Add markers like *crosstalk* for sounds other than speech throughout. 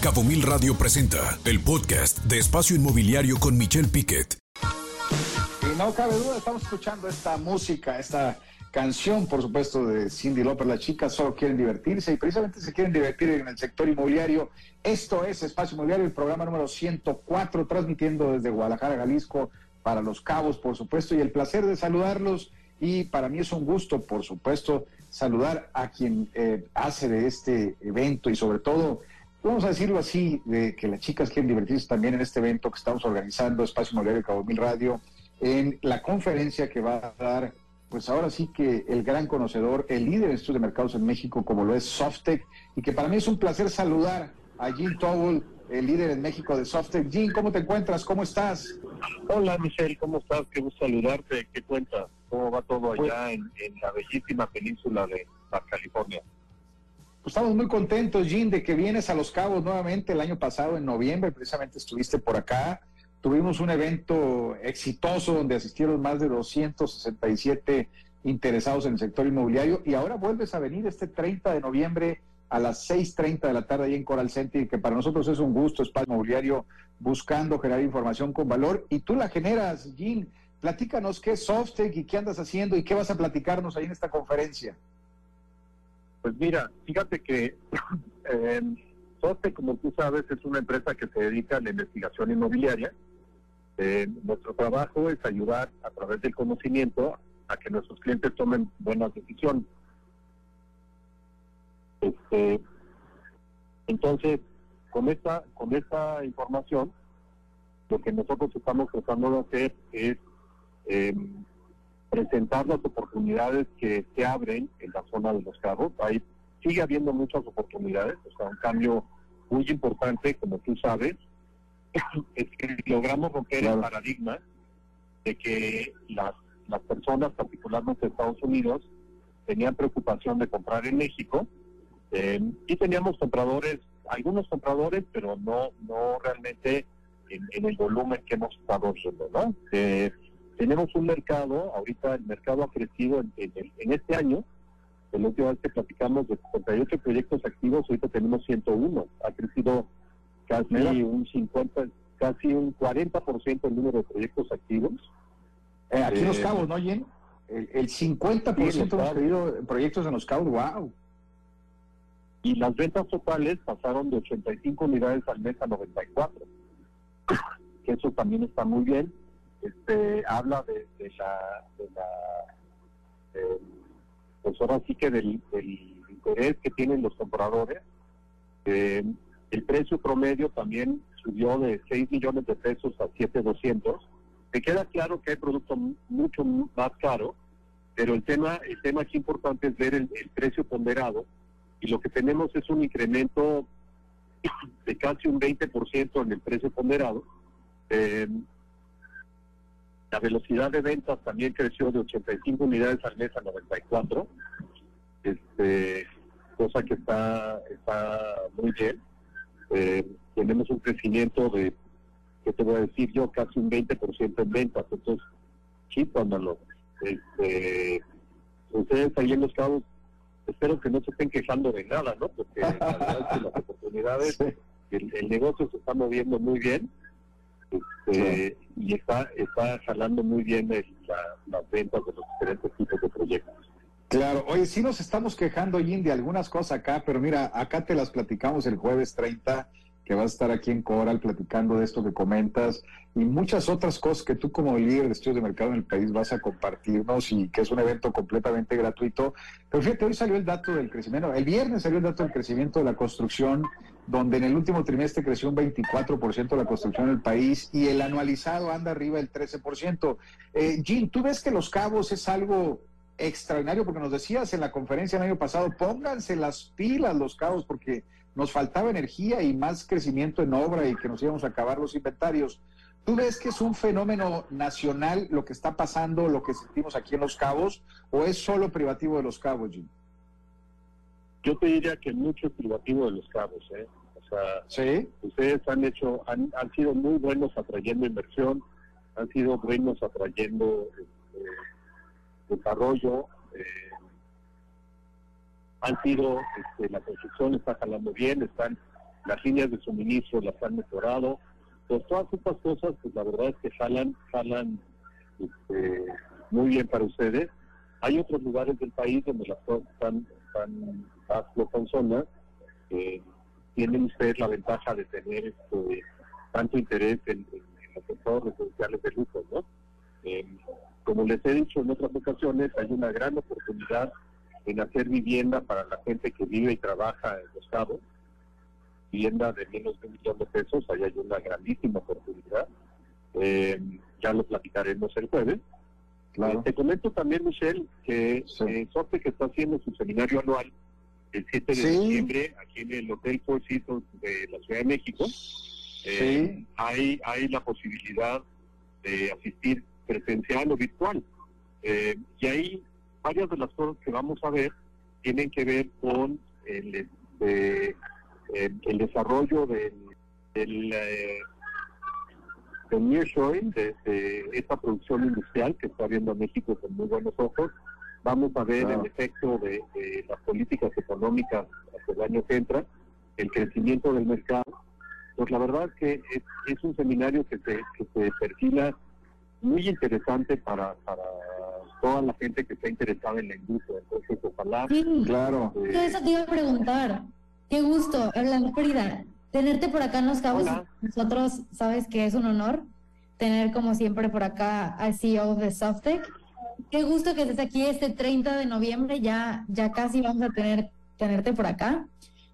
Cabo Mil Radio presenta el podcast de Espacio Inmobiliario con Michelle Piquet. Y no cabe duda, estamos escuchando esta música, esta canción, por supuesto, de Cindy López. Las chicas solo quieren divertirse y precisamente se quieren divertir en el sector inmobiliario. Esto es Espacio Inmobiliario, el programa número 104, transmitiendo desde Guadalajara, Jalisco, para Los Cabos, por supuesto, y el placer de saludarlos. Y para mí es un gusto, por supuesto, saludar a quien eh, hace de este evento y sobre todo vamos a decirlo así, de que las chicas quieren divertirse también en este evento que estamos organizando, Espacio Inmobiliario Cabo Mil Radio, en la conferencia que va a dar, pues ahora sí que el gran conocedor, el líder en estudios de mercados en México, como lo es Softec, y que para mí es un placer saludar a Jim Towell, el líder en México de Softec. Jim, ¿cómo te encuentras? ¿Cómo estás? Hola Michelle, ¿cómo estás? Qué gusto saludarte. ¿Qué cuentas? ¿Cómo va todo allá en, en la bellísima península de Baja California? Pues estamos muy contentos, Jim, de que vienes a Los Cabos nuevamente. El año pasado, en noviembre, precisamente estuviste por acá. Tuvimos un evento exitoso donde asistieron más de 267 interesados en el sector inmobiliario y ahora vuelves a venir este 30 de noviembre a las 6.30 de la tarde ahí en Coral Center, que para nosotros es un gusto, espacio inmobiliario, buscando generar información con valor y tú la generas, Jim. Platícanos qué es Softec y qué andas haciendo y qué vas a platicarnos ahí en esta conferencia. Pues mira, fíjate que *laughs* eh, SOSTE, como tú sabes, es una empresa que se dedica a la investigación inmobiliaria. Eh, nuestro trabajo es ayudar a través del conocimiento a que nuestros clientes tomen buenas decisiones. Este, entonces, con esta, con esta información, lo que nosotros estamos tratando de hacer es eh, presentar las oportunidades que se abren en la zona de los carros. Ahí sigue habiendo muchas oportunidades, o sea, un cambio muy importante, como tú sabes, *coughs* es que logramos romper el paradigma de que las, las personas, particularmente de Estados Unidos, tenían preocupación de comprar en México eh, y teníamos compradores, algunos compradores, pero no no realmente en, el volumen que hemos estado viendo, ¿no? Eh, tenemos un mercado, ahorita el mercado ha crecido en, en, este año, el último vez que platicamos de 58 proyectos activos, ahorita tenemos 101, ha crecido casi un 50, casi un 40% el número de proyectos activos. Eh, aquí en Los eh, Cabos, ¿no, Jen? El, el 50% hemos pedido proyectos en Los Cabos, wow. Y las ventas totales pasaron de 85 unidades al mes a 94. Que eso también está muy bien este habla de, la, de eh, pues que del, interés que tienen los compradores. Eh, el precio promedio también subió de 6 millones de pesos a 7,200 me queda claro que hay producto mucho más caro pero el tema el tema aquí importante es ver el, precio ponderado. Y lo que tenemos es un incremento de casi un 20% en el precio ponderado. Eh, la velocidad de ventas también creció de 85 unidades al mes a 94, este, cosa que está, está muy bien. Eh, tenemos un crecimiento de, ¿qué te voy a decir yo? Casi un 20% en ventas. Entonces, sí, cuando este, ustedes ahí en los cabos, espero que no se estén quejando de nada, ¿no? Porque la verdad es que las *laughs* oportunidades, el negocio se está moviendo muy bien este, y está, está jalando muy bien las ventas de los diferentes tipos de proyectos. Claro, oye, sí nos estamos quejando, Jim, de algunas cosas acá, pero mira, acá te las platicamos el jueves 30, que vas a estar aquí en Coral platicando de esto que comentas y muchas otras cosas que tú como líder de estudios de mercado en el país vas a compartirnos y que es un evento completamente gratuito. Pero fíjate, hoy salió el dato del crecimiento, el viernes salió el dato del crecimiento de la construcción donde en el último trimestre creció un 24% la construcción en el país y el anualizado anda arriba del 13%. Eh, Jim, ¿tú ves que Los Cabos es algo extraordinario? Porque nos decías en la conferencia el año pasado, pónganse las pilas Los Cabos porque nos faltaba energía y más crecimiento en obra y que nos íbamos a acabar los inventarios. ¿Tú ves que es un fenómeno nacional lo que está pasando, lo que sentimos aquí en Los Cabos, o es solo privativo de Los Cabos, Jim? Yo te diría que mucho privativo de Los Cabos, ¿eh? ¿Sí? ustedes han hecho, han, han sido muy buenos atrayendo inversión, han sido buenos atrayendo este, desarrollo, eh, han sido, este, la construcción está jalando bien, están las líneas de suministro las han mejorado. Pues todas estas cosas, pues la verdad es que jalan, jalan este, muy bien para ustedes. Hay otros lugares del país donde las cosas están, están más zona Eh, tienen ustedes la ventaja de tener este, tanto interés en, los sectores residenciales de lujo, ¿no? Eh, como les he dicho en otras ocasiones, hay una gran oportunidad en hacer vivienda para la gente que vive y trabaja en los cabos. Vivienda de menos de un millón de pesos, ahí hay una grandísima oportunidad. Eh, ya lo platicaremos el jueves. Claro. te comento también, Michelle, que sí. Eh, que está haciendo su seminario anual el 7 de diciembre aquí en el Hotel Four Seasons de la Ciudad de México. Eh, hay, hay la posibilidad de asistir presencial o virtual. Eh, y ahí varias de las cosas que vamos a ver tienen que ver con el, este, el, desarrollo del, del, eh, nearshoring, de, esta producción industrial que está viendo México con muy buenos ojos. Vamos a ver el efecto de, las políticas económicas hasta el año que entra, el crecimiento del mercado. Pues la verdad es que es, un seminario que se, que se perfila muy interesante para, para toda la gente que está interesada en la industria. Entonces, ojalá. Sí, claro. eso te iba a preguntar. Qué gusto, hablando Frida, tenerte por acá en Los Cabos. Nosotros, sabes que es un honor tener, como siempre, por acá al CEO de Softec. Qué gusto que estés aquí este 30 de noviembre. Ya, ya casi vamos a tener, tenerte por acá.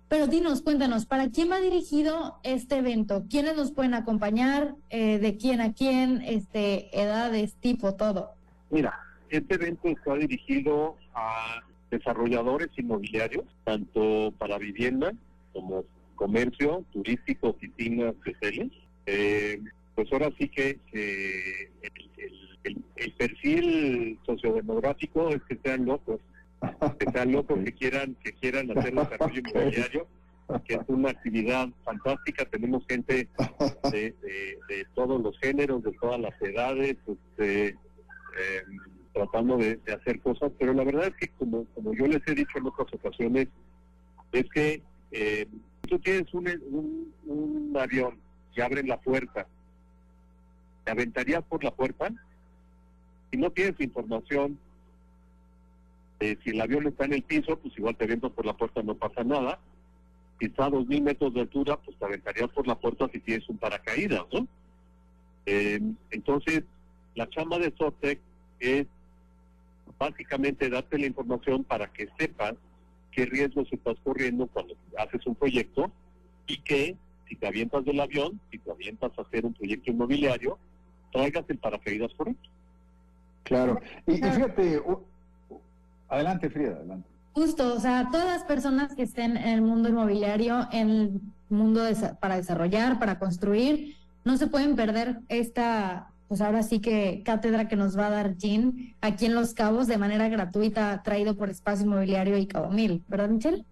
Pero dinos, cuéntanos, ¿para quién va dirigido este evento? ¿Quiénes nos pueden acompañar? Eh, ¿De quién a quién? Este, edades, tipo, todo. Mira, este evento está dirigido a desarrolladores inmobiliarios, tanto para vivienda como comercio, turístico, oficinas, hoteles. Eh, pues ahora sí que el, el, perfil sociodemográfico es que sean locos que sean locos que quieran que quieran hacer desarrollo *laughs* inmobiliario que es una actividad fantástica. Tenemos gente de, de, todos los géneros de todas las edades este, em, tratando de, hacer cosas pero la verdad es que como como yo les he dicho en otras ocasiones es que eh, tú tienes un, un, un avión y abren la puerta te aventarías por la puerta si no tienes información si el avión está en el piso, pues igual te avientas por la puerta, no pasa nada. Si está a dos mil metros de altura, pues te aventarías por la puerta si tienes un paracaídas, ¿no? Eh, entonces, la chamba de Sotec es básicamente darte la información para que sepas qué riesgos estás corriendo cuando haces un proyecto y que si te avientas del avión, si te avientas a hacer un proyecto inmobiliario, traigas el paracaídas correcto. Claro. Y, y fíjate, Adelante, Frida, adelante. Justo, o sea, todas las personas que estén en el mundo inmobiliario, en el mundo para desarrollar, para construir, no se pueden perder esta, pues ahora sí que cátedra que nos va a dar Jean aquí en Los Cabos de manera gratuita, traído por Espacio Inmobiliario y Cabo Mil, ¿verdad, Michelle?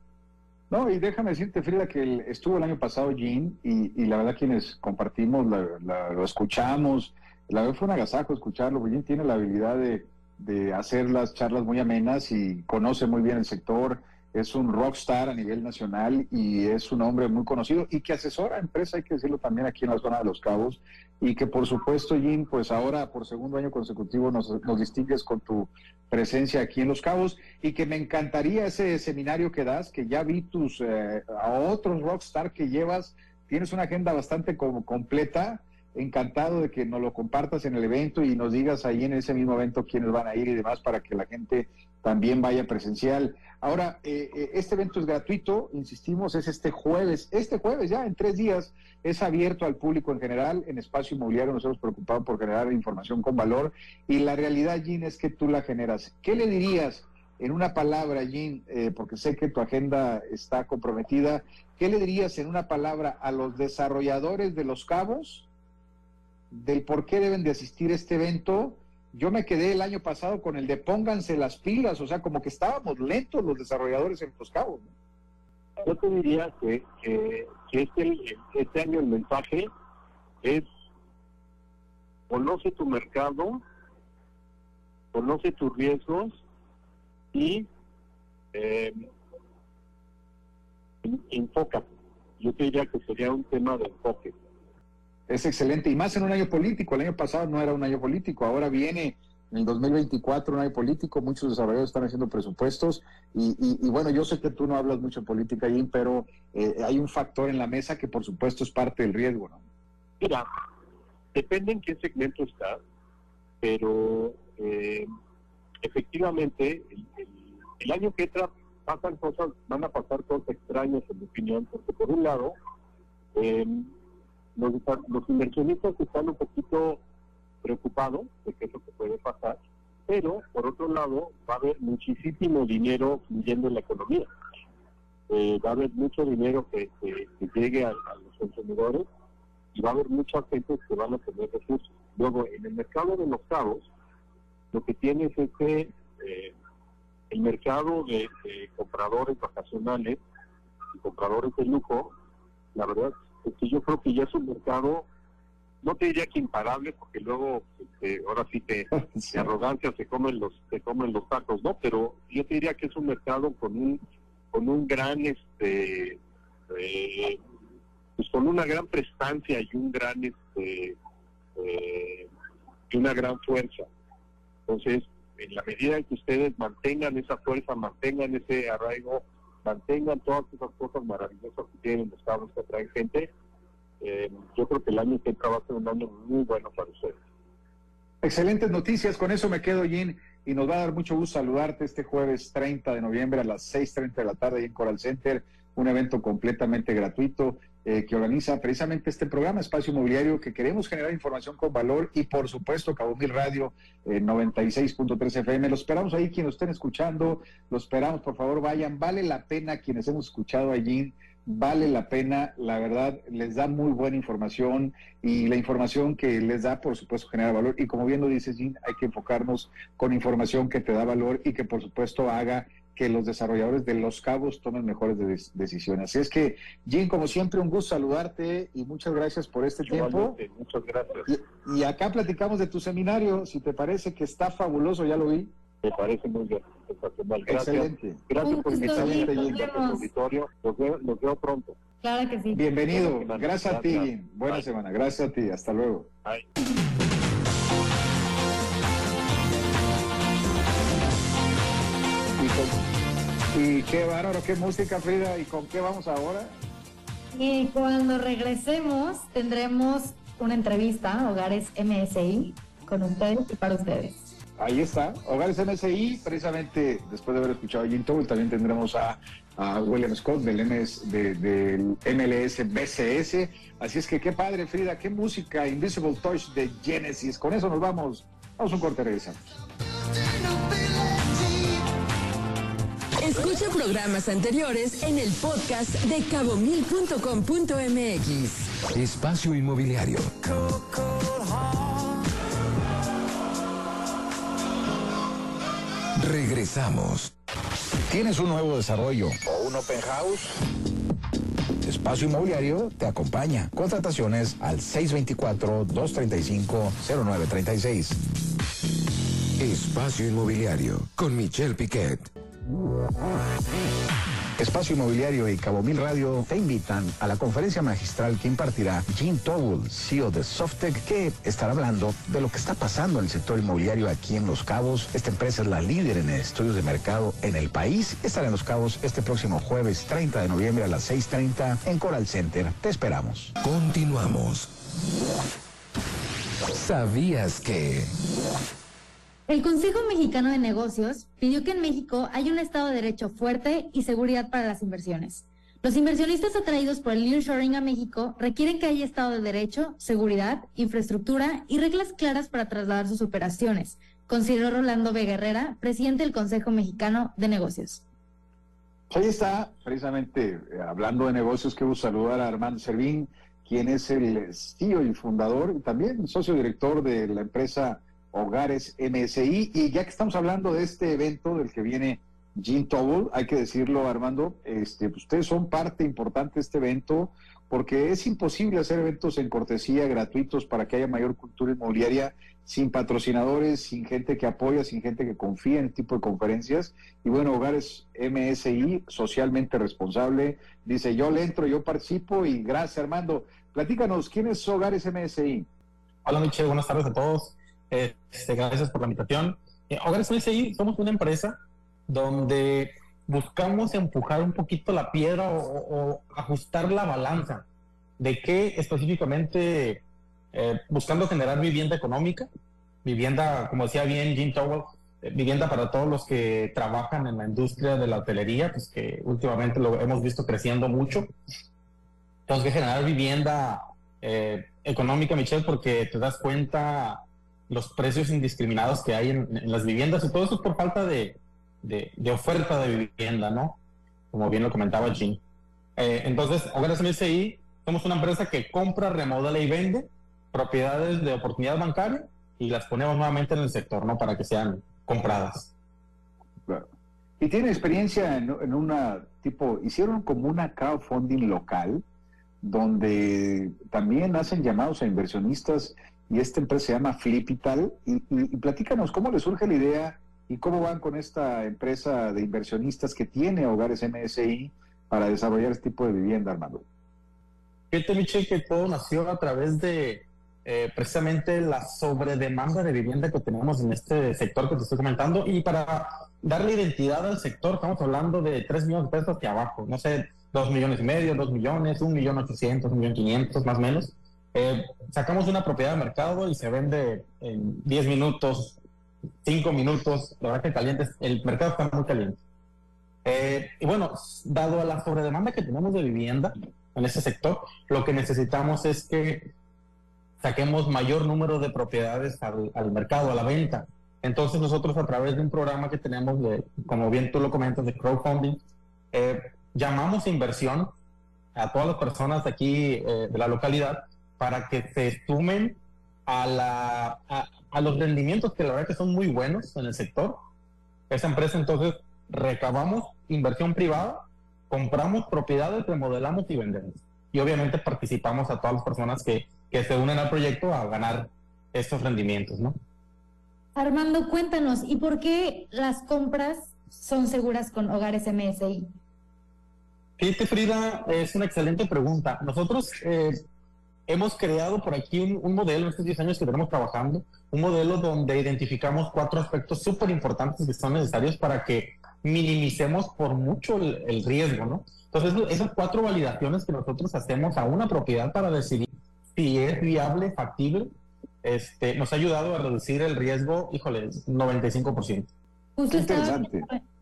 No, y déjame decirte, Frida, que estuvo el año pasado Jean y, la verdad quienes compartimos, lo escuchamos, la verdad fue un agasajo escucharlo, Jean tiene la habilidad de de hacer las charlas muy amenas y conoce muy bien el sector, es un rockstar a nivel nacional y es un hombre muy conocido y que asesora a empresas, hay que decirlo también aquí en la zona de Los Cabos, y que por supuesto, Jim, pues ahora por segundo año consecutivo nos, distingues con tu presencia aquí en Los Cabos y que me encantaría ese seminario que das, que ya vi tus, eh, a otros rockstar que llevas, tienes una agenda bastante como completa encantado de que nos lo compartas en el evento y nos digas ahí en ese mismo evento quiénes van a ir y demás para que la gente también vaya presencial. Ahora, eh, eh, este evento es gratuito, insistimos, es este jueves, este jueves ya, en tres días, es abierto al público en general, en espacio inmobiliario nos hemos preocupado por generar información con valor y la realidad, Jean, es que tú la generas. ¿Qué le dirías en una palabra, Jean, eh, porque sé que tu agenda está comprometida, qué le dirías en una palabra a los desarrolladores de los cabos? Del por qué deben de asistir a este evento, yo me quedé el año pasado con el de pónganse las pilas, o sea, como que estábamos lentos los desarrolladores en los cabos. Yo te diría que, que, este, este año el mensaje es conoce tu mercado, conoce tus riesgos y eh, enfócate. yo te diría que sería un tema de enfoque. Es excelente, y más en un año político. El año pasado no era un año político, ahora viene en el 2024 un año político, muchos desarrolladores están haciendo presupuestos y, bueno, yo sé que tú no hablas mucho de política, ahí, pero eh, hay un factor en la mesa que por supuesto es parte del riesgo, ¿no? Mira, depende en qué segmento estás, pero eh, efectivamente el, año que entra pasan cosas, van a pasar cosas extrañas en mi opinión, porque por un lado, eh, los, los inversionistas están un poquito preocupados de qué es lo que puede pasar, pero por otro lado va a haber muchísimo dinero fluyendo en la economía. Eh, va a haber mucho dinero que, llegue a, los consumidores y va a haber muchas gente que van a tener recursos. Luego, en el mercado de los cabos, lo que tienes es que eh, el mercado de, compradores vacacionales y compradores de lujo, la verdad es que yo creo que ya es un mercado, no te diría que imparable, porque luego este, ahora sí te, *laughs* de arrogancia se comen los se comen los tacos, ¿no? Pero yo te diría que es un mercado con un con un gran este eh, pues con una gran prestancia y un gran este eh, y una gran fuerza. Entonces, en la medida en que ustedes mantengan esa fuerza, mantengan ese arraigo, mantengan todas esas cosas maravillosas que tienen los estados que atraen gente, eh, yo creo que el año que entra va a ser un año muy bueno para ustedes. Excelentes noticias, con eso me quedo, Jin, y nos va a dar mucho gusto saludarte este jueves 30 de noviembre a las 6.30 de la tarde en Coral Center, un evento completamente gratuito. Eh, que organiza precisamente este programa Espacio Inmobiliario, que queremos generar información con valor y por supuesto Cabo Mil Radio eh, 96.3 FM. Lo esperamos ahí quienes estén escuchando, lo esperamos, por favor vayan, vale la pena quienes hemos escuchado allí, vale la pena, la verdad, les da muy buena información y la información que les da, por supuesto, genera valor. Y como bien lo dice Jean, hay que enfocarnos con información que te da valor y que por supuesto haga que los desarrolladores de Los Cabos tomen mejores decisiones. Así es que, Jim, como siempre, un gusto saludarte y muchas gracias por este tiempo. Muchas gracias. Y, acá platicamos de tu seminario, si te parece que está fabuloso, ya lo vi. Me parece muy bien, Gracias. Excelente. Gracias por invitarme a auditorio. Los veo, los veo pronto. Claro que sí. Bienvenido. Gracias, a ti, Jim. Buena semana. Gracias a ti. Hasta luego. Bye. Y qué bárbaro, qué música, Frida. ¿Y con qué vamos ahora? Y cuando regresemos tendremos una entrevista, Hogares MSI, con ustedes y para ustedes. Ahí está, Hogares MSI, precisamente después de haber escuchado a Jim también tendremos a, William Scott del, MS, del MLS BCS. Así es que qué padre, Frida, qué música, Invisible Touch de Genesis. Con eso nos vamos. Vamos a un corte, regresamos. Escucha programas anteriores en el podcast de cabomil.com.mx. Espacio Inmobiliario. Regresamos. ¿Tienes un nuevo desarrollo o un open house? Espacio Inmobiliario te acompaña. Contrataciones al 624-235-0936. Espacio Inmobiliario con Michelle Piquet. Espacio Inmobiliario y Cabo Mil Radio te invitan a la conferencia magistral que impartirá Jim Towell, CEO de Softec, que estará hablando de lo que está pasando en el sector inmobiliario aquí en Los Cabos. Esta empresa es la líder en estudios de mercado en el país. Estará en Los Cabos este próximo jueves 30 de noviembre a las 6.30 en Coral Center. Te esperamos. Continuamos. ¿Sabías que... El Consejo Mexicano de Negocios pidió que en México haya un Estado de Derecho fuerte y seguridad para las inversiones. Los inversionistas atraídos por el nearshoring a México requieren que haya Estado de Derecho, seguridad, infraestructura y reglas claras para trasladar sus operaciones, consideró Rolando Vega Herrera, presidente del Consejo Mexicano de Negocios. Ahí está, precisamente eh, hablando de negocios, quiero saludar a Armando Servín, quien es el CEO y fundador y también socio director de la empresa Hogares MSI. Y ya que estamos hablando de este evento del que viene Jean Tobol, hay que decirlo, Armando, este, pues, ustedes son parte importante de este evento, porque es imposible hacer eventos en cortesía gratuitos para que haya mayor cultura inmobiliaria sin patrocinadores, sin gente que apoya, sin gente que confía en este tipo de conferencias. Y bueno, Hogares MSI, socialmente responsable, dice, yo le entro, yo participo y gracias Armando. Platícanos, ¿quién es Hogares MSI? Hola Michelle, buenas tardes a todos. Este, gracias por la invitación. Eh, Hogares MSI somos una empresa donde buscamos empujar un poquito la piedra o, ajustar la balanza de qué específicamente eh, buscando generar vivienda económica, vivienda, como decía bien Jim Towell, eh, vivienda para todos los que trabajan en la industria de la hotelería, pues que últimamente lo hemos visto creciendo mucho. Tenemos que generar vivienda eh, económica, Michelle, porque te das cuenta los precios indiscriminados que hay en, las viviendas y todo eso es por falta de, de, oferta de vivienda, ¿no? Como bien lo comentaba Jim. entonces, Hogares MSI somos una empresa que compra, remodela y vende propiedades de oportunidad bancaria y las ponemos nuevamente en el sector, ¿no? Para que sean compradas. Y tiene experiencia en, una tipo, hicieron como una crowdfunding local, donde también hacen llamados a inversionistas y esta empresa se llama Flipital. Y, y, platícanos cómo le surge la idea y cómo van con esta empresa de inversionistas que tiene Hogares MSI para desarrollar este tipo de vivienda, Armando. Fíjate, Michel, que todo nació a través de eh, precisamente la sobredemanda de vivienda que tenemos en este sector que te estoy comentando y para darle identidad al sector estamos hablando de 3 millones de pesos hacia abajo, no sé, 2 millones y medio, 2 millones, 1 millón 800, 1 millón 500 más o menos. Eh, sacamos una propiedad de mercado y se vende en 10 minutos, 5 minutos, la verdad que caliente, el mercado está muy caliente. Eh, y bueno, dado a la sobredemanda que tenemos de vivienda en ese sector, lo que necesitamos es que saquemos mayor número de propiedades al, mercado, a la venta. Entonces nosotros a través de un programa que tenemos, de, como bien tú lo comentas, de crowdfunding, eh, llamamos inversión a todas las personas de aquí, eh, de la localidad, para que se sumen a, la, a, los rendimientos que la verdad que son muy buenos en el sector. Esa empresa entonces recabamos inversión privada, compramos propiedades, remodelamos y vendemos. Y obviamente participamos a todas las personas que que se unen al proyecto a ganar estos rendimientos, ¿no? Armando, cuéntanos, ¿y por qué las compras son seguras con Hogares MSI? Fíjate, Frida, es una excelente pregunta. Nosotros eh, hemos creado por aquí un, modelo en estos 10 años que tenemos trabajando, un modelo donde identificamos cuatro aspectos súper importantes que son necesarios para que minimicemos por mucho el, el riesgo, ¿no? Entonces, esas cuatro validaciones que nosotros hacemos a una propiedad para decidir si es viable, factible, este, nos ha ayudado a reducir el riesgo, híjole, 95%. Justo estaba,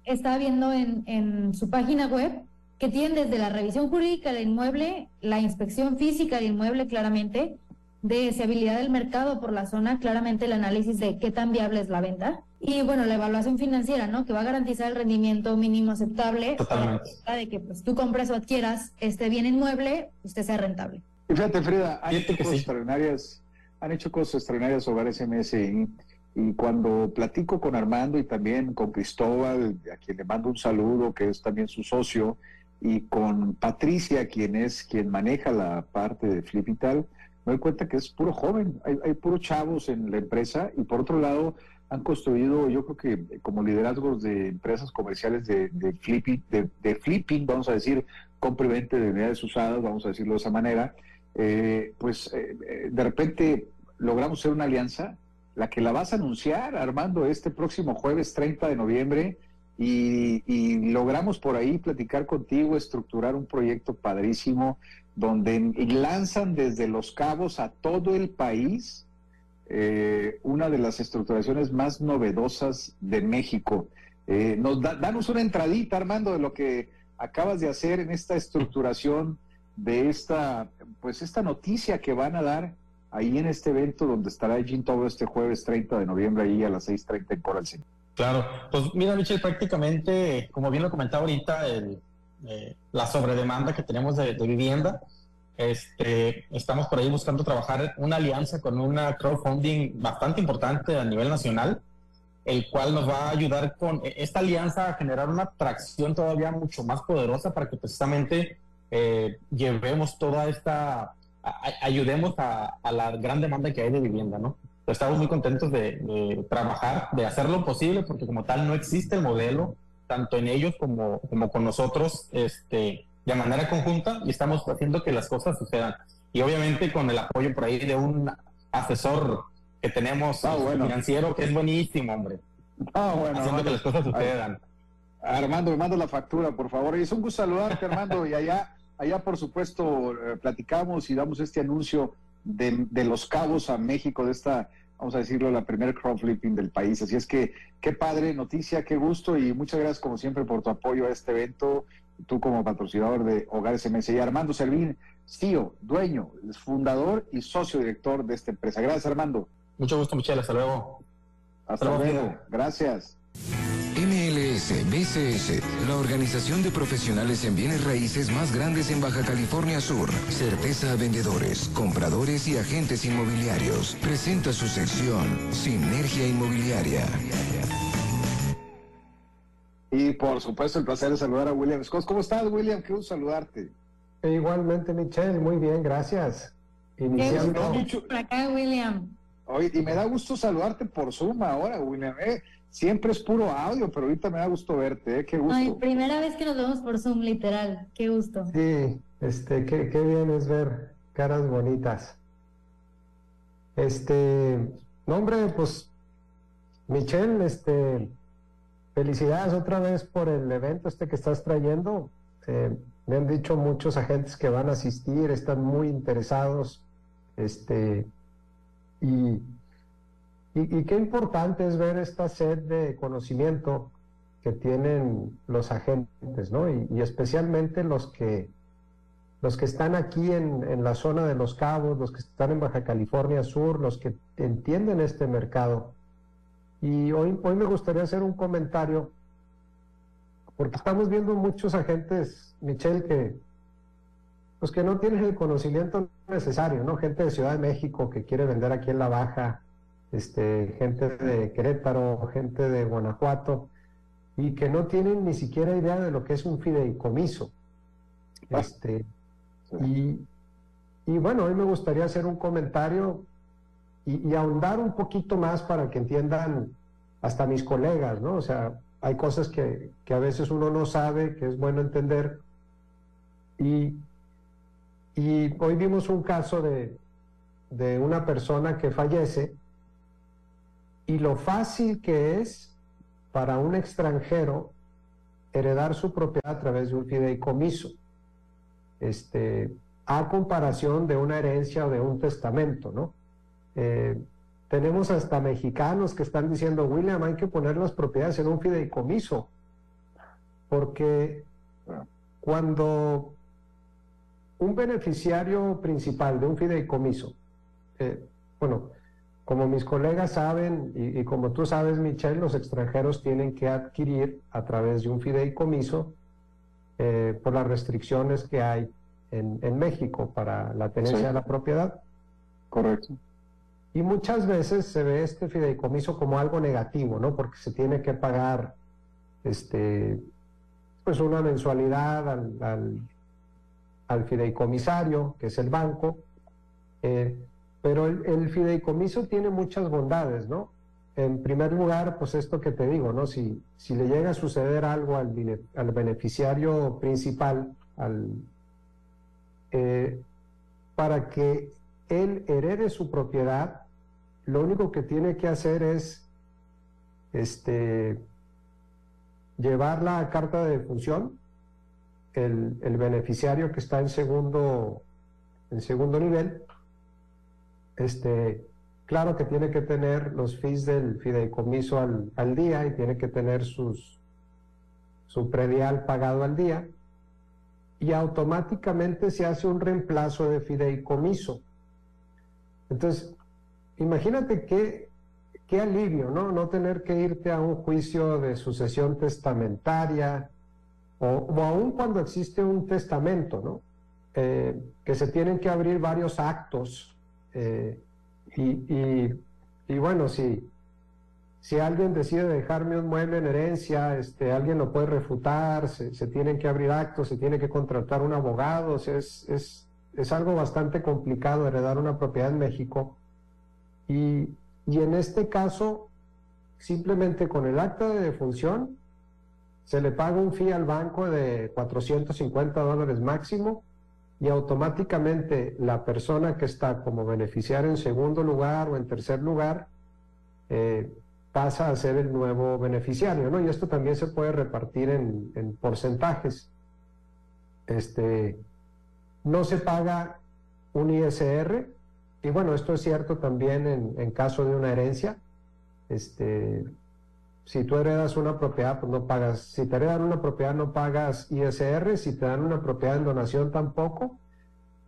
estaba viendo en, en su página web que tienen desde la revisión jurídica del inmueble, la inspección física del inmueble claramente, de deseabilidad del mercado por la zona, claramente el análisis de qué tan viable es la venta. Y bueno, la evaluación financiera, ¿no? Que va a garantizar el rendimiento mínimo aceptable Totalmente. de que pues tú compres o adquieras este bien inmueble, usted sea rentable. Fíjate, Frida, han hecho cosas extraordinarias, han hecho cosas extraordinarias Hogares MSI. Y cuando platico con Armando y también con Cristóbal, a quien le mando un saludo, que es también su socio, y con Patricia, quien es quien maneja la parte de Flipital, me doy cuenta que es puro joven, hay, hay puros chavos en la empresa y por otro lado han construido, yo creo que como liderazgos de empresas comerciales de, de flipping, de, flipping, vamos a decir, compra y de unidades usadas, vamos a decirlo de esa manera, eh, pues eh, eh, de repente logramos ser una alianza, la que la vas a anunciar, Armando, este próximo jueves 30 de noviembre, y, logramos por ahí platicar contigo, estructurar un proyecto padrísimo, donde lanzan desde Los Cabos a todo el país una de las estructuraciones más novedosas de México. nos danos una entradita, Armando, de lo que acabas de hacer en esta estructuración de esta, pues esta noticia que van a dar ahí en este evento donde estará Jim todo este jueves 30 de noviembre ahí a las 6.30 en Coral City. Claro, pues mira Michelle, prácticamente, como bien lo comentaba ahorita, el, eh, la sobredemanda que tenemos de, vivienda, este, estamos por ahí buscando trabajar una alianza con una crowdfunding bastante importante a nivel nacional el cual nos va a ayudar con e, esta alianza a generar una tracción todavía mucho más poderosa para que precisamente eh, llevemos toda esta, ayudemos a, la gran demanda que hay de vivienda, ¿no? Estamos muy contentos de, trabajar, de hacer lo posible, porque como tal no existe el modelo, tanto en ellos como, como con nosotros, este, de manera conjunta, y estamos haciendo que las cosas sucedan. Y obviamente con el apoyo por ahí de un asesor que tenemos ah, financiero que es buenísimo, hombre. Ah, bueno, haciendo que las cosas sucedan. Armando, me manda la factura, por favor. Y es un gusto saludarte, Armando, y allá allá por supuesto eh, platicamos y damos este anuncio de, los cabos a México de esta, vamos a decirlo, la primer crop flipping del país. Así es que qué padre noticia, qué gusto y muchas gracias como siempre por tu apoyo a este evento, tú como patrocinador de Hogares MS y Armando Servín, CEO, dueño, fundador y socio director de esta empresa. Gracias Armando. Mucho gusto Michelle, hasta luego. Hasta, luego, gracias. BCS, la organización de profesionales en bienes raíces más grandes en Baja California Sur. Certeza a vendedores, compradores y agentes inmobiliarios. Presenta su sección Sinergia Inmobiliaria. Y por supuesto, el placer de saludar a William Scott. ¿Cómo estás, William? Qué gusto saludarte. E igualmente, Michelle, muy bien, gracias. Iniciando. Por acá, William. Oye, y me da gusto saludarte por Zoom ahora, William. ¿eh? Siempre es puro audio, pero ahorita me da gusto verte, ¿eh? Qué gusto. Ay, primera vez que nos vemos por Zoom, literal. Qué gusto. Sí, este, qué, qué bien es ver caras bonitas. Este, nombre, pues, Michelle, este, felicidades otra vez por el evento este que estás trayendo. Eh, me han dicho muchos agentes que van a asistir, están muy interesados, este, y y, qué importante es ver esta sed de conocimiento que tienen los agentes, ¿no? Y, especialmente los que, los que están aquí en, en, la zona de Los Cabos, los que están en Baja California Sur, los que entienden este mercado. Y hoy, hoy me gustaría hacer un comentario, porque estamos viendo muchos agentes, Michelle, que, pues que no tienen el conocimiento necesario, ¿no? Gente de Ciudad de México que quiere vender aquí en la Baja, este, gente de Querétaro, gente de Guanajuato, y que no tienen ni siquiera idea de lo que es un fideicomiso. Este, y, y, bueno, hoy me gustaría hacer un comentario y, ahondar un poquito más para que entiendan hasta mis colegas, ¿no? O sea, hay cosas que, que a veces uno no sabe, que es bueno entender. Y, y hoy vimos un caso de, de una persona que fallece y lo fácil que es para un extranjero heredar su propiedad a través de un fideicomiso, este, a comparación de una herencia o de un testamento, ¿no? Eh, tenemos hasta mexicanos que están diciendo, William, hay que poner las propiedades en un fideicomiso, porque cuando un beneficiario principal de un fideicomiso, eh, bueno, como mis colegas saben y, como tú sabes, Michelle, los extranjeros tienen que adquirir a través de un fideicomiso eh, por las restricciones que hay en, México para la tenencia de la propiedad. Correcto. Y muchas veces se ve este fideicomiso como algo negativo, ¿no? Porque se tiene que pagar este, pues una mensualidad al, al, fideicomisario, que es el banco. Eh, pero el, fideicomiso tiene muchas bondades, ¿no? En primer lugar, pues esto que te digo, ¿no? Si, si le llega a suceder algo al, beneficiario principal, al, eh, para que él herede su propiedad, lo único que tiene que hacer es este, llevar la carta de defunción, el, el beneficiario que está en segundo, en segundo nivel, este, claro que tiene que tener los fees del fideicomiso al, día y tiene que tener sus, su predial pagado al día y automáticamente se hace un reemplazo de fideicomiso. Entonces, imagínate qué, qué alivio, ¿no? No tener que irte a un juicio de sucesión testamentaria o, o aún cuando existe un testamento, ¿no? Eh, que se tienen que abrir varios actos eh, y, y, bueno, si, si alguien decide dejarme un mueble en herencia, este, alguien lo puede refutar, se, tienen que abrir actos, se tiene que contratar un abogado, es, es, es, algo bastante complicado heredar una propiedad en México. Y, y en este caso, simplemente con el acta de defunción, se le paga un fee al banco de 450 dólares máximo y automáticamente la persona que está como beneficiario en segundo lugar o en tercer lugar eh, pasa a ser el nuevo beneficiario, ¿no? Y esto también se puede repartir en, porcentajes. Este, no se paga un ISR, y bueno, esto es cierto también en, en caso de una herencia. Este, si tú heredas una propiedad, pues no pagas. Si te heredan una propiedad, no pagas ISR. Si te dan una propiedad en donación, tampoco.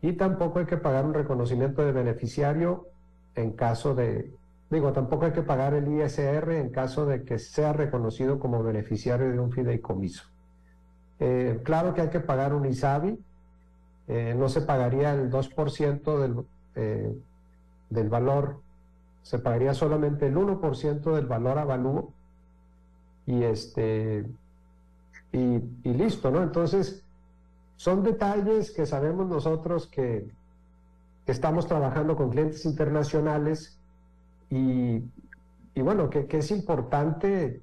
Y tampoco hay que pagar un reconocimiento de beneficiario en caso de, digo, tampoco hay que pagar el ISR en caso de que sea reconocido como beneficiario de un fideicomiso. Eh, claro que hay que pagar un ISABI. Eh, no se pagaría el 2% del, eh, del valor, se pagaría solamente el 1% del valor avalúo y este y, listo, ¿no? Entonces, son detalles que sabemos nosotros que, estamos trabajando con clientes internacionales y, bueno, que, que, es importante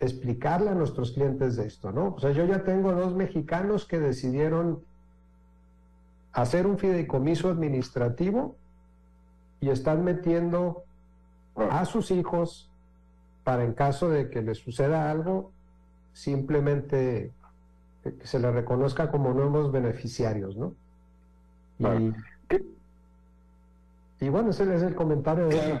explicarle a nuestros clientes de esto, ¿no? O sea, yo ya tengo dos mexicanos que decidieron hacer un fideicomiso administrativo y están metiendo a sus hijos para en caso de que le suceda algo, simplemente que se le reconozca como nuevos beneficiarios, ¿no? Y, bueno, ese es el comentario de...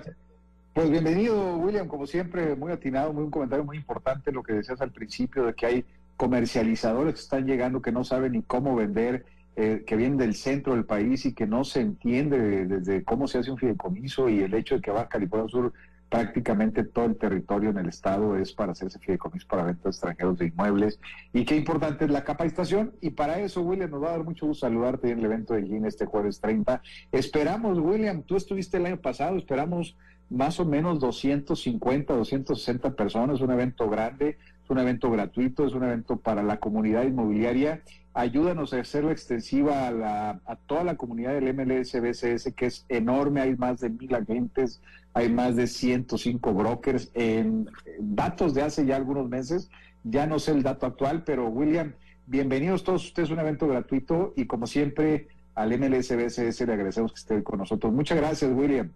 Pues bienvenido, William, como siempre, muy atinado, muy un comentario muy importante lo que decías al principio de que hay comercializadores que están llegando que no saben ni cómo vender, eh, que vienen del centro del país y que no se entiende desde cómo se hace un fideicomiso y el hecho de que va California Sur prácticamente todo el territorio en el estado es para hacerse fideicomiso para ventas extranjeros de inmuebles. Y qué importante es la capacitación. Y para eso, William, nos va a dar mucho gusto saludarte en el evento de GIN este jueves 30. Esperamos, William, tú estuviste el año pasado, esperamos más o menos 250, 260 personas, un evento grande, es un evento gratuito, es un evento para la comunidad inmobiliaria. Ayúdanos a hacerlo extensiva a, la, a toda la comunidad del MLS BCS, que es enorme, hay más de mil agentes, hay más de 105 brokers en datos de hace ya algunos meses. Ya no sé el dato actual, pero William, bienvenidos todos ustedes, un evento gratuito y como siempre al MLSBCS le agradecemos que esté con nosotros. Muchas gracias, William.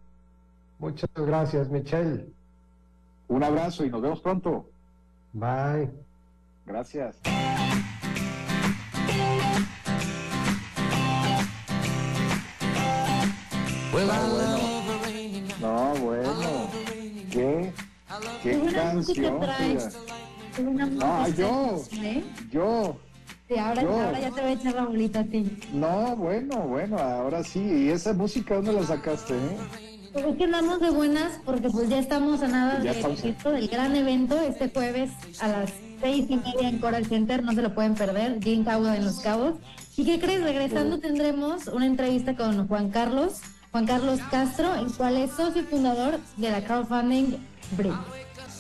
Muchas gracias, Michelle. Un abrazo y nos vemos pronto. Bye. Gracias. No, bueno. ¿Qué? ¿Qué canción? No, yo. ¿eh? Yo. Sí, ahora, ahora ya te voy a echar la bolita a ti. No, bueno, bueno, ahora sí. ¿Y esa música dónde la sacaste, eh? Pues es que andamos de buenas porque pues ya estamos a nada de del gran evento este jueves a las seis y media en Coral Center, no se lo pueden perder, Jim Cabo en Los Cabos. ¿Y qué crees? Regresando tendremos una entrevista con Juan Carlos, Juan Carlos Castro, el cual es socio fundador de la crowdfunding Brick.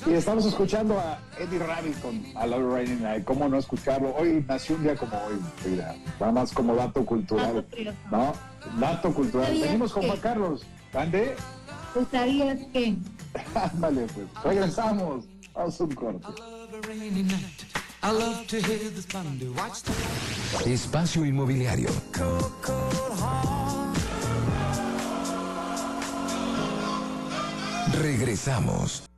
Y estamos escuchando a Eddie Rabbit con A Love Raining Night. ¿Cómo no escucharlo? Hoy nació un día como hoy, mira, nada más como dato cultural. ¿No? Dato cultural. Venimos con Juan Carlos. ¿Dónde? ¿Tú sabías que? *laughs* Ándale, pues. Regresamos. Vamos un corte. Espacio Inmobiliario. Regresamos.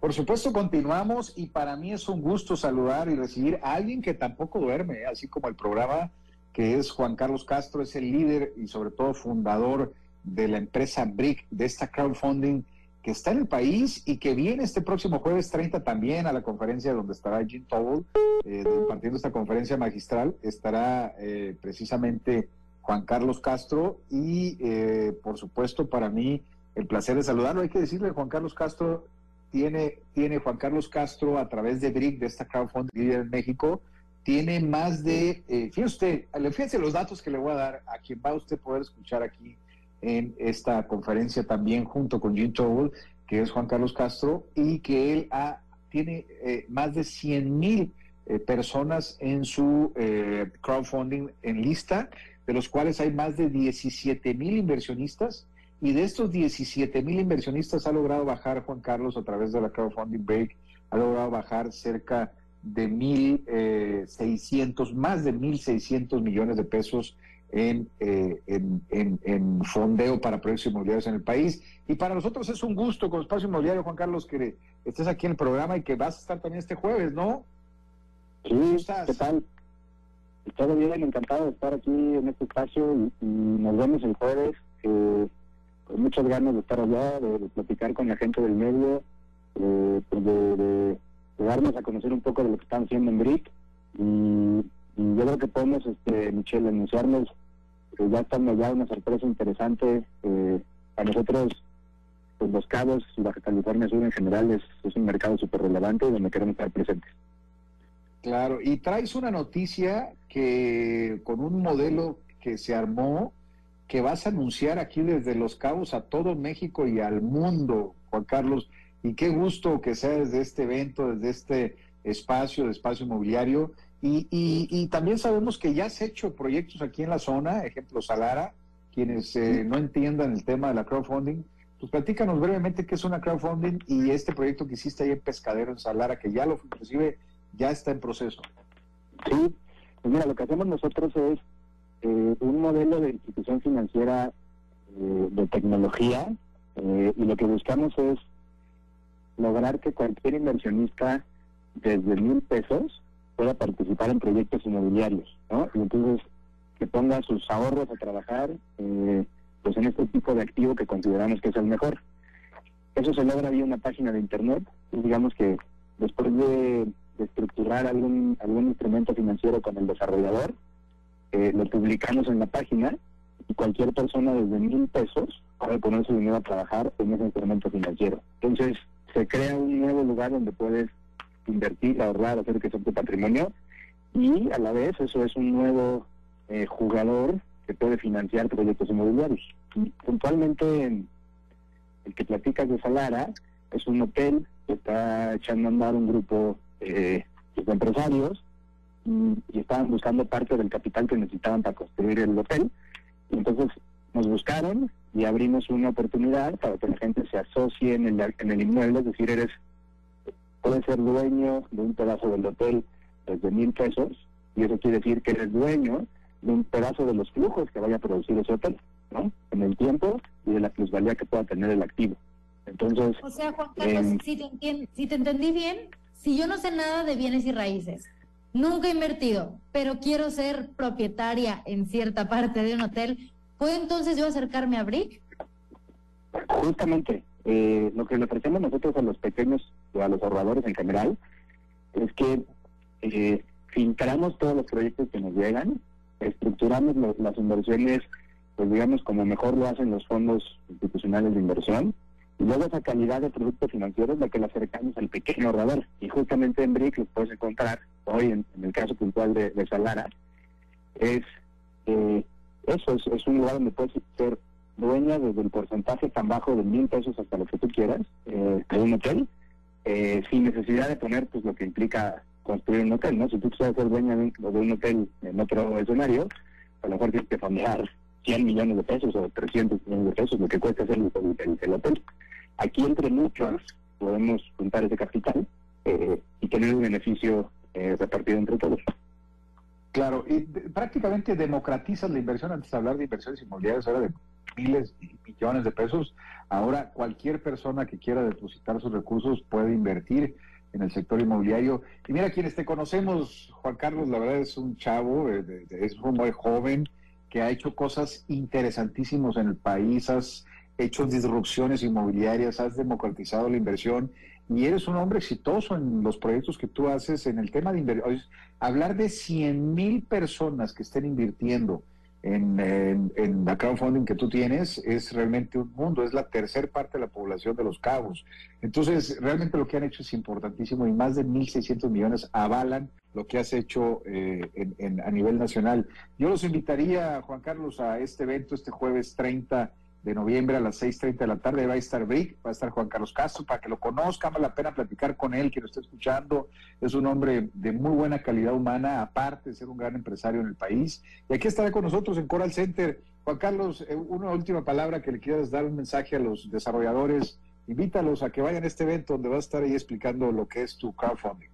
Por supuesto, continuamos y para mí es un gusto saludar y recibir a alguien que tampoco duerme, así como el programa que es Juan Carlos Castro, es el líder y sobre todo fundador de la empresa BRIC, de esta crowdfunding que está en el país y que viene este próximo jueves 30 también a la conferencia donde estará Jim Towell eh, impartiendo esta conferencia magistral. Estará eh, precisamente Juan Carlos Castro y eh, por supuesto para mí el placer de saludarlo. Hay que decirle, Juan Carlos Castro tiene, tiene Juan Carlos Castro a través de BRIC, de esta crowdfunding en México, tiene más de, eh, fíjese usted, fíjense los datos que le voy a dar a quien va a usted poder escuchar aquí en esta conferencia también junto con Jim Towell, que es Juan Carlos Castro, y que él ha, tiene eh, más de 100 mil eh, personas en su eh, crowdfunding en lista, de los cuales hay más de 17 mil inversionistas, y de estos 17 mil inversionistas ha logrado bajar Juan Carlos a través de la crowdfunding break, ha logrado bajar cerca de 1.600, más de 1.600 millones de pesos en, en, en, en, fondeo para proyectos inmobiliarios en el país. Y para nosotros es un gusto con Espacio Inmobiliario, Juan Carlos, que estés aquí en el programa y que vas a estar también este jueves, ¿no? Sí, ¿qué tal? Todo bien, encantado de estar aquí en este espacio y, nos vemos el jueves. Muchas ganas de estar allá, de, platicar con la gente del medio, eh, pues de, de, darnos a conocer un poco de lo que están haciendo en BRIC. Y, yo creo que podemos, este, Michelle, anunciarnos que ya estamos ya una sorpresa interesante. Eh, a nosotros, pues los cabos y Baja California Sur en general es, es un mercado súper relevante donde queremos estar presentes. Claro, y traes una noticia que con un modelo que se armó, que vas a anunciar aquí desde Los Cabos a todo México y al mundo, Juan Carlos. Y qué gusto que sea desde este evento, desde este espacio, de espacio inmobiliario. Y, y, también sabemos que ya has hecho proyectos aquí en la zona, ejemplo Salara, quienes eh, no entiendan el tema de la crowdfunding, pues platícanos brevemente qué es una crowdfunding y este proyecto que hiciste ahí en Pescadero, en Salara, que ya lo inclusive ya está en proceso. Sí, pues mira, lo que hacemos nosotros es eh, un modelo de institución financiera eh, de tecnología eh, y lo que buscamos es lograr que cualquier inversionista desde mil pesos pueda participar en proyectos inmobiliarios, ¿no? Y entonces que ponga sus ahorros a trabajar pues en este tipo de activo que consideramos que es el mejor. Eso se logra vía una página de internet y digamos que después de de estructurar algún, algún instrumento financiero con el desarrollador, eh, lo publicamos en la página y cualquier persona desde mil pesos puede poner su dinero a trabajar en ese instrumento financiero. Entonces, se crea un nuevo lugar donde puedes invertir, ahorrar, hacer que sea tu patrimonio y a la vez eso es un nuevo eh, jugador que puede financiar proyectos inmobiliarios. Y puntualmente el que platicas de Salara es un hotel que está echando a andar un grupo eh, los empresarios y, estaban buscando parte del capital que necesitaban para construir el hotel. Y entonces nos buscaron y abrimos una oportunidad para que la gente se asocie en el, en el inmueble, es decir, eres puedes ser dueño de un pedazo del hotel desde mil pesos y eso quiere decir que eres dueño de un pedazo de los flujos que vaya a producir ese hotel, ¿no? En el tiempo y de la plusvalía que pueda tener el activo. Entonces, o sea, Juan Carlos, si, te si te entendí bien, si yo no sé nada de bienes y raíces, nunca he invertido, pero quiero ser propietaria en cierta parte de un hotel, ¿puedo entonces yo acercarme a BRIC? Justamente, eh, lo que le ofrecemos nosotros a los pequeños o a los ahorradores en general es que eh, filtramos todos los proyectos que nos llegan, estructuramos las inversiones, pues digamos como mejor lo hacen los fondos institucionales de inversión, y luego esa calidad de producto financiero es la que le acercamos al pequeño ahorrador. Y justamente en BRIC lo puedes encontrar hoy, en, el caso puntual de, Salara, es eh, eso, es, un lugar donde puedes ser dueña desde el porcentaje tan bajo de mil pesos hasta lo que tú quieras eh, de un hotel, eh, sin necesidad de poner pues lo que implica construir un hotel, ¿no? Si tú quieres ser dueña de un, hotel en otro escenario, a lo mejor tienes que fondear 100 millones de pesos o 300 millones de pesos, lo que cuesta hacer el hotel. Aquí entre muchos podemos juntar ese capital eh, y tener un beneficio eh, repartido entre todos. Claro, y prácticamente democratizas la inversión. Antes de hablar de inversiones inmobiliarias, ahora de miles y millones de pesos. Ahora cualquier persona que quiera depositar sus recursos puede invertir en el sector inmobiliario. Y mira, quienes te conocemos, Juan Carlos, la verdad es un chavo, eh, es un muy joven que ha hecho cosas interesantísimas en el país, has hecho disrupciones inmobiliarias, has democratizado la inversión y eres un hombre exitoso en los proyectos que tú haces en el tema de inversión. Hablar de 100 mil personas que estén invirtiendo en, en, la crowdfunding que tú tienes es realmente un mundo, es la tercera parte de la población de los cabos. Entonces, realmente lo que han hecho es importantísimo y más de 1.600 millones avalan lo que has hecho eh, a nivel nacional. Yo los invitaría, Juan Carlos, a este evento este jueves 30 de noviembre a las 6.30 de la tarde. Va a estar Brick, va a estar Juan Carlos Castro, para que lo conozcan, vale la pena platicar con él, que lo esté escuchando. Es un hombre de muy buena calidad humana, aparte de ser un gran empresario en el país. Y aquí estará con nosotros en Coral Center. Juan Carlos, eh, una última palabra que le quieras dar un mensaje a los desarrolladores. Invítalos a que vayan a este evento donde va a estar ahí explicando lo que es tu crowdfunding.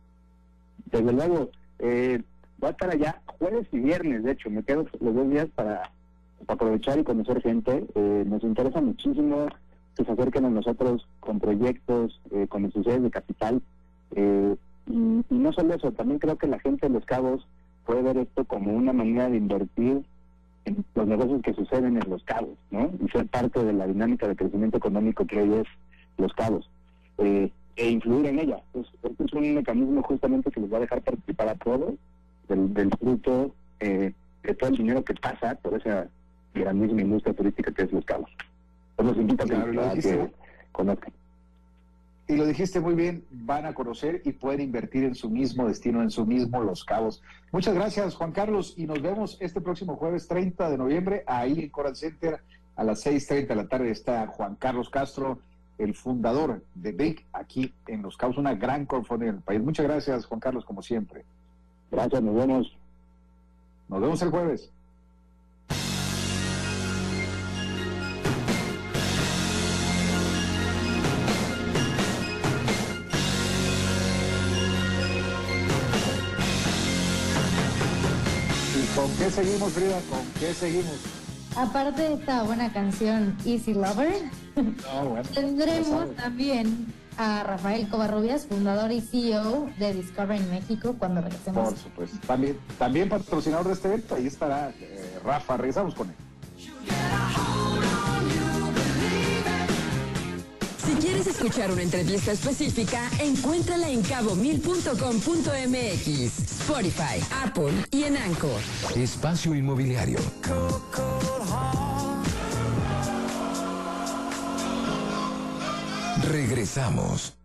Desde luego, eh, va a estar allá jueves y viernes, de hecho, me quedo los dos días para aprovechar y conocer gente. Eh, nos interesa muchísimo que se acerquen a nosotros con proyectos, eh, con necesidades de capital. Eh, y, no solo eso, también creo que la gente de Los Cabos puede ver esto como una manera de invertir en los negocios que suceden en Los Cabos, ¿no? Y ser parte de la dinámica de crecimiento económico que hoy es Los Cabos. e influir en ella. Pues, este es un mecanismo justamente que les va a dejar participar a todos del, del fruto de todo el dinero que pasa por esa misma industria turística que es Los Cabos. los invito a que, conozcan. Y lo dijiste muy bien, van a conocer y pueden invertir en su mismo destino, en su mismo Los Cabos. Muchas gracias, Juan Carlos, y nos vemos este próximo jueves 30 de noviembre, ahí en Coral Center, a las 6.30 de la tarde está Juan Carlos Castro, el fundador de Big, aquí en Los Cabos, una gran crowdfunding en el país. Muchas gracias, Juan Carlos, como siempre. Gracias, nos vemos. Nos vemos el jueves. Qué seguimos, Frida? ¿Con qué seguimos? Aparte de esta buena canción Easy Lover, tendremos también a Rafael Covarrubias, fundador y CEO de Discovery en México, cuando regresemos. Por supuesto. También, también patrocinador de este evento, ahí estará eh, Rafa. Regresamos con él. Quieres escuchar una entrevista específica, encuéntrala en cabomil.com.mx, Spotify, Apple y en Anchor. Espacio Inmobiliario. Regresamos.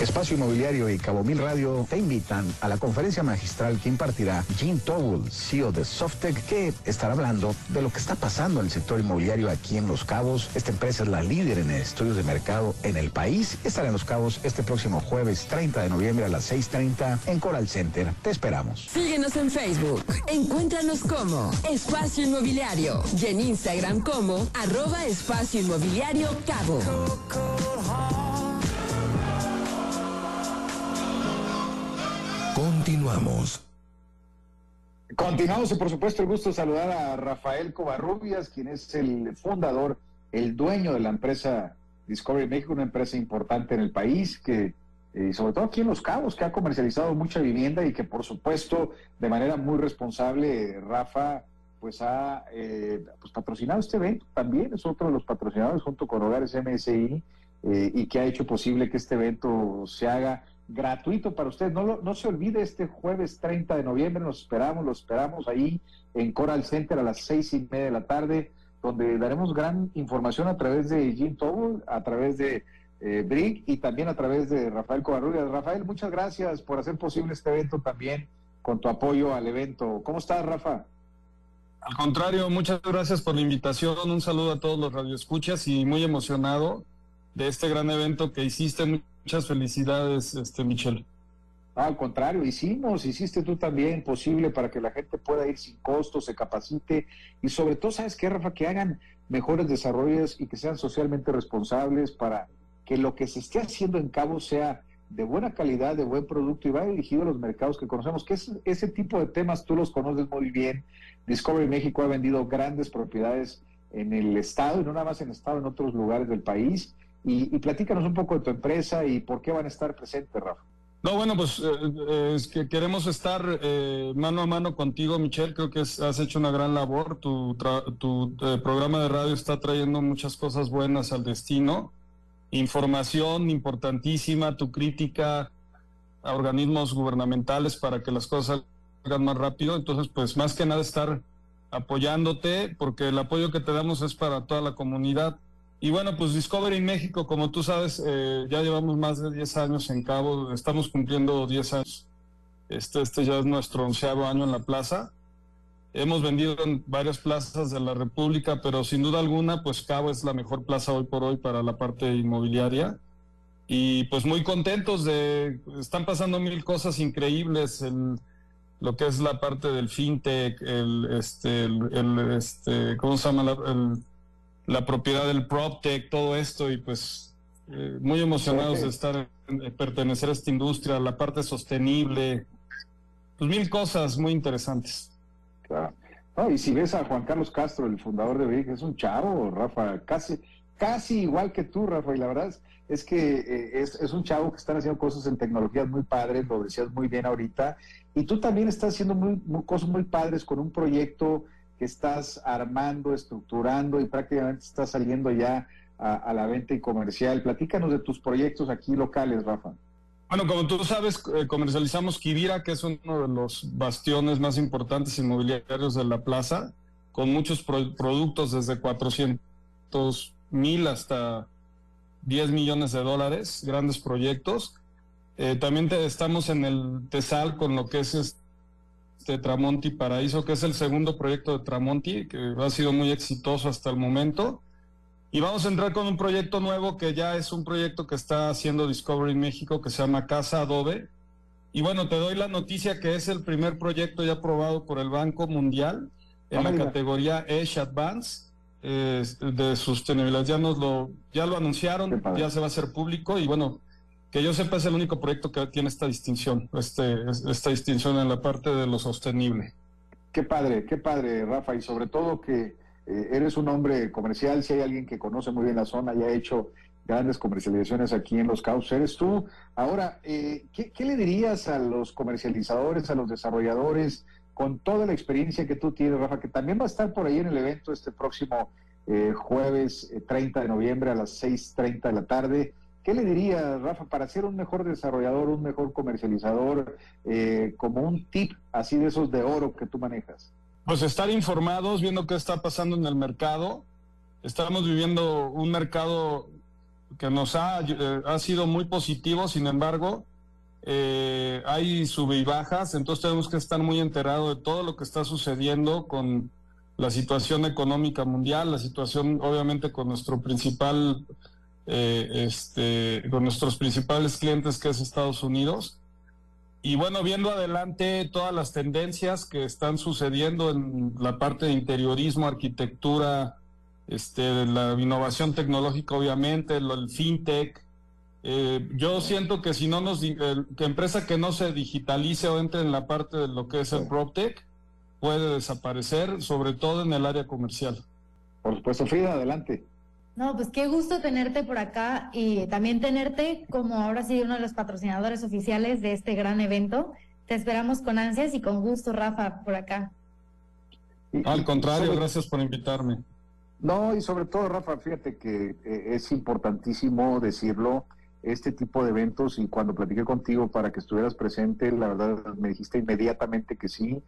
Espacio Inmobiliario y Cabo Mil Radio te invitan a la conferencia magistral que impartirá Jim Towell, CEO de Softec, que estará hablando de lo que está pasando en el sector inmobiliario aquí en Los Cabos. Esta empresa es la líder en estudios de mercado en el país. Estará en Los Cabos este próximo jueves 30 de noviembre a las 6.30 en Coral Center. Te esperamos. Síguenos en Facebook. Encuéntranos como Espacio Inmobiliario y en Instagram como arroba Espacio Inmobiliario Cabo. Continuamos. Continuamos y por supuesto el gusto de saludar a Rafael Covarrubias, quien es el fundador, el dueño de la empresa Discovery México, una empresa importante en el país que eh, sobre todo aquí en Los Cabos, que ha comercializado mucha vivienda y que por supuesto de manera muy responsable, Rafa, pues ha eh, pues, patrocinado este evento también, es otro de los patrocinadores junto con Hogares MSI eh, y que ha hecho posible que este evento se haga gratuito para usted. No, no se olvide, este jueves 30 de noviembre nos esperamos, lo esperamos ahí en Coral Center a las seis y media de la tarde, donde daremos gran información a través de Jim Tobol, a través de eh, Brick y también a través de Rafael Covarrubias. Rafael, muchas gracias por hacer posible este evento también con tu apoyo al evento. ¿Cómo estás, Rafa? Al contrario, muchas gracias por la invitación. Un saludo a todos los radioescuchas y muy emocionado de este gran evento que hiciste. Muchas felicidades, este Michelle. Al contrario, hicimos, hiciste tú también posible para que la gente pueda ir sin costo, se capacite y sobre todo, ¿sabes qué, Rafa? Que hagan mejores desarrollos y que sean socialmente responsables para que lo que se esté haciendo en Cabo sea de buena calidad, de buen producto y va dirigido a los mercados que conocemos, que es, ese tipo de temas tú los conoces muy bien. Discovery México ha vendido grandes propiedades en el estado y no nada más en el estado, en otros lugares del país y, platícanos un poco de tu empresa y por qué van a estar presentes, Rafa. No, bueno, pues eh, eh, es que queremos estar eh, mano a mano contigo, Michelle. Creo que has hecho una gran labor. Tu, tu programa de radio está trayendo muchas cosas buenas al destino. Información importantísima, tu crítica a organismos gubernamentales para que las cosas salgan más rápido. Entonces, pues más que nada estar apoyándote, porque el apoyo que te damos es para toda la comunidad. Y bueno, pues Discovery México, como tú sabes, eh, ya llevamos más de 10 años en Cabo, estamos cumpliendo 10 años. Este, este ya es nuestro onceavo año en la plaza. Hemos vendido en varias plazas de la República, pero sin duda alguna, pues Cabo es la mejor plaza hoy por hoy para la parte inmobiliaria. Y pues muy contentos de, están pasando mil cosas increíbles en lo que es la parte del fintech, el, este, el, este, ¿cómo se llama? La, la propiedad del PropTech, todo esto, y pues eh, muy emocionados de estar, de pertenecer a esta industria, la parte sostenible, pues mil cosas muy interesantes. Claro. y si ves a Juan Carlos Castro, el fundador de Brick, es un chavo, Rafa, casi, casi igual que tú, Rafa, y la verdad es, que eh, es, es, un chavo que están haciendo cosas en tecnologías muy padres, lo decías muy bien ahorita, y tú también estás haciendo muy, cosas muy padres con un proyecto que estás armando, estructurando y prácticamente estás saliendo ya a, la venta y comercial. Platícanos de tus proyectos aquí locales, Rafa. Bueno, como tú sabes, eh, comercializamos Kibira, que es uno de los bastiones más importantes inmobiliarios de la plaza, con muchos productos desde 400 mil hasta 10 millones de dólares, grandes proyectos. Eh, también estamos en el TESAL con lo que es este Tramonti Paraíso, que es el segundo proyecto de Tramonti, que ha sido muy exitoso hasta el momento. Y vamos a entrar con un proyecto nuevo que ya es un proyecto que está haciendo Discovery México que se llama Casa Adobe. Y bueno, te doy la noticia que es el primer proyecto ya aprobado por el Banco Mundial en la categoría Edge Advance eh, de sostenibilidad. Ya nos lo, ya lo anunciaron, ya se va a hacer público y bueno, que yo sepa es el único proyecto que tiene esta distinción, este, esta distinción en la parte de lo sostenible. Qué padre, qué padre, Rafa, y sobre todo que eh, eres un hombre comercial, si hay alguien que conoce muy bien la zona y ha hecho grandes comercializaciones aquí en Los Cabos, eres tú. Ahora, eh, ¿qué, le dirías a los comercializadores, a los desarrolladores, con toda la experiencia que tú tienes, Rafa, que también va a estar por ahí en el evento este próximo eh, jueves 30 de noviembre a las 6.30 de la tarde? ¿Qué le dirías, Rafa, para ser un mejor desarrollador, un mejor comercializador, como un tip así de esos de oro que tú manejas? Pues estar informados, viendo qué está pasando en el mercado. Estamos viviendo un mercado que nos ha, eh, ha sido muy positivo, sin embargo, eh, hay sube y bajas, entonces tenemos que estar muy enterados de todo lo que está sucediendo con la situación económica mundial, la situación obviamente con nuestro principal, eh, este, con nuestros principales clientes que es Estados Unidos. Y bueno, viendo adelante todas las tendencias que están sucediendo en la parte de interiorismo, arquitectura, este, la innovación tecnológica, obviamente, el fintech. Eh, yo siento que si no nos, que empresa que no se digitalice o entre en la parte de lo que es el PropTech, puede desaparecer, sobre todo en el área comercial. Por supuesto, Frida, adelante. No, pues qué gusto tenerte por acá y también tenerte como ahora sí uno de los patrocinadores oficiales de este gran evento. Te esperamos con ansias y con gusto, Rafa, por acá. Al contrario, gracias por invitarme. No, y sobre todo, Rafa, fíjate que eh, es importantísimo decirlo, este tipo de eventos, y cuando platiqué contigo para que estuvieras presente, la verdad me dijiste inmediatamente que sí,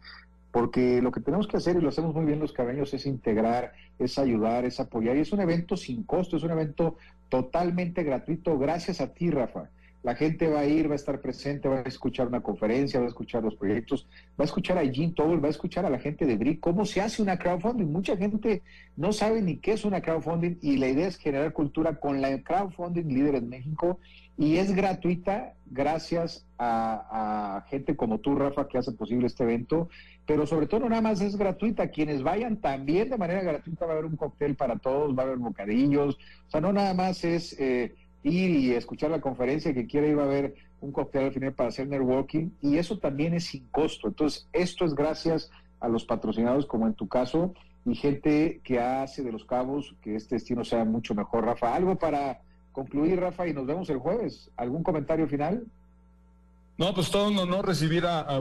porque lo que tenemos que hacer, y lo hacemos muy bien los cabeños, es integrar, es ayudar, es apoyar, y es un evento sin costo, es un evento totalmente gratuito, gracias a ti, Rafa. La gente va a ir, va a estar presente, va a escuchar una conferencia, va a escuchar los proyectos, va a escuchar a Jean Towell, va a escuchar a la gente de BRIC, cómo se hace una crowdfunding. Mucha gente no sabe ni qué es una crowdfunding y la idea es generar cultura con la crowdfunding líder en México y es gratuita gracias a, a gente como tú, Rafa, que hace posible este evento pero sobre todo no nada más es gratuita. Quienes vayan también de manera gratuita va a haber un cóctel para todos, va a haber bocadillos. O sea, no nada más es eh, ir y escuchar la conferencia, que quiera ir a haber un cóctel al final para hacer networking y eso también es sin costo. Entonces, esto es gracias a los patrocinados, como en tu caso, y gente que hace de los cabos que este destino sea mucho mejor. Rafa, algo para concluir, Rafa, y nos vemos el jueves. ¿Algún comentario final? No, pues todo un honor recibir a, a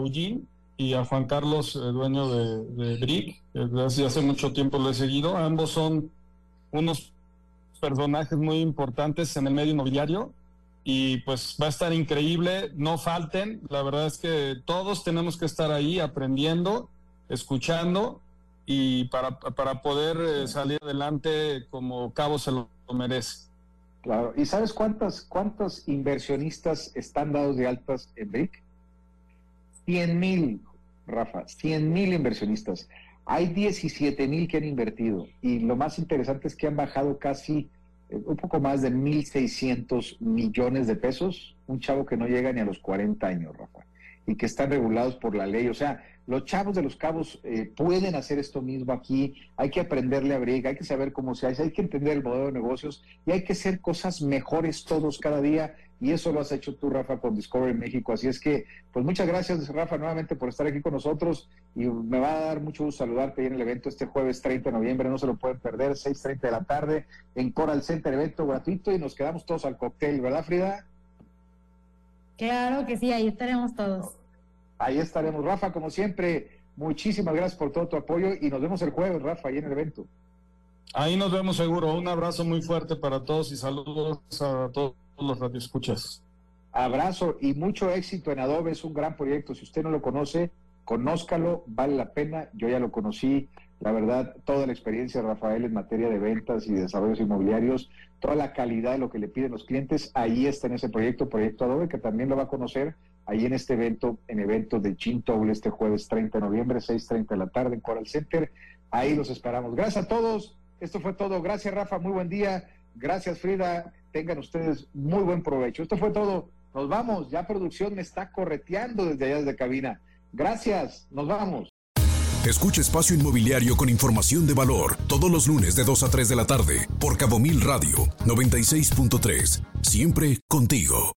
y a Juan Carlos, eh, dueño de, de Brick. Desde hace mucho tiempo lo he seguido. Ambos son unos personajes muy importantes en el medio inmobiliario y pues va a estar increíble. No falten. La verdad es que todos tenemos que estar ahí aprendiendo, escuchando y para, para poder eh, salir adelante como Cabo se lo merece. Claro. ¿Y sabes cuántas, cuántos inversionistas están dados de altas en BRIC? 100 mil, Rafa, 100 mil inversionistas. Hay 17 mil que han invertido y lo más interesante es que han bajado casi eh, un poco más de 1.600 millones de pesos, un chavo que no llega ni a los 40 años, Rafa, y que están regulados por la ley. O sea, los chavos de los cabos eh, pueden hacer esto mismo aquí, hay que aprenderle a briga, hay que saber cómo se hace, hay que entender el modelo de negocios y hay que hacer cosas mejores todos cada día y eso lo has hecho tú, Rafa, con Discovery México. Así es que, pues muchas gracias, Rafa, nuevamente por estar aquí con nosotros y me va a dar mucho gusto saludarte en el evento este jueves 30 de noviembre, no se lo pueden perder, 6.30 de la tarde en Coral Center, evento gratuito y nos quedamos todos al cóctel, ¿verdad, Frida? Claro que sí, ahí estaremos todos. Ahí estaremos, Rafa, como siempre, muchísimas gracias por todo tu apoyo y nos vemos el jueves, Rafa, ahí en el evento. Ahí nos vemos seguro. Un abrazo muy fuerte para todos y saludos a todos los radioescuchas. Abrazo y mucho éxito en Adobe, es un gran proyecto. Si usted no lo conoce, conózcalo, vale la pena. Yo ya lo conocí, la verdad, toda la experiencia de Rafael en materia de ventas y desarrollos inmobiliarios, toda la calidad de lo que le piden los clientes, ahí está en ese proyecto, Proyecto Adobe, que también lo va a conocer ahí en este evento, en evento de Chintoul este jueves 30 de noviembre, 6.30 de la tarde en Coral Center. Ahí los esperamos. Gracias a todos. Esto fue todo. Gracias, Rafa. Muy buen día. Gracias, Frida. Tengan ustedes muy buen provecho. Esto fue todo. Nos vamos. Ya producción me está correteando desde allá desde cabina. Gracias. Nos vamos. Escucha Espacio Inmobiliario con información de valor todos los lunes de 2 a 3 de la tarde por Cabo Mil Radio 96.3. Siempre contigo.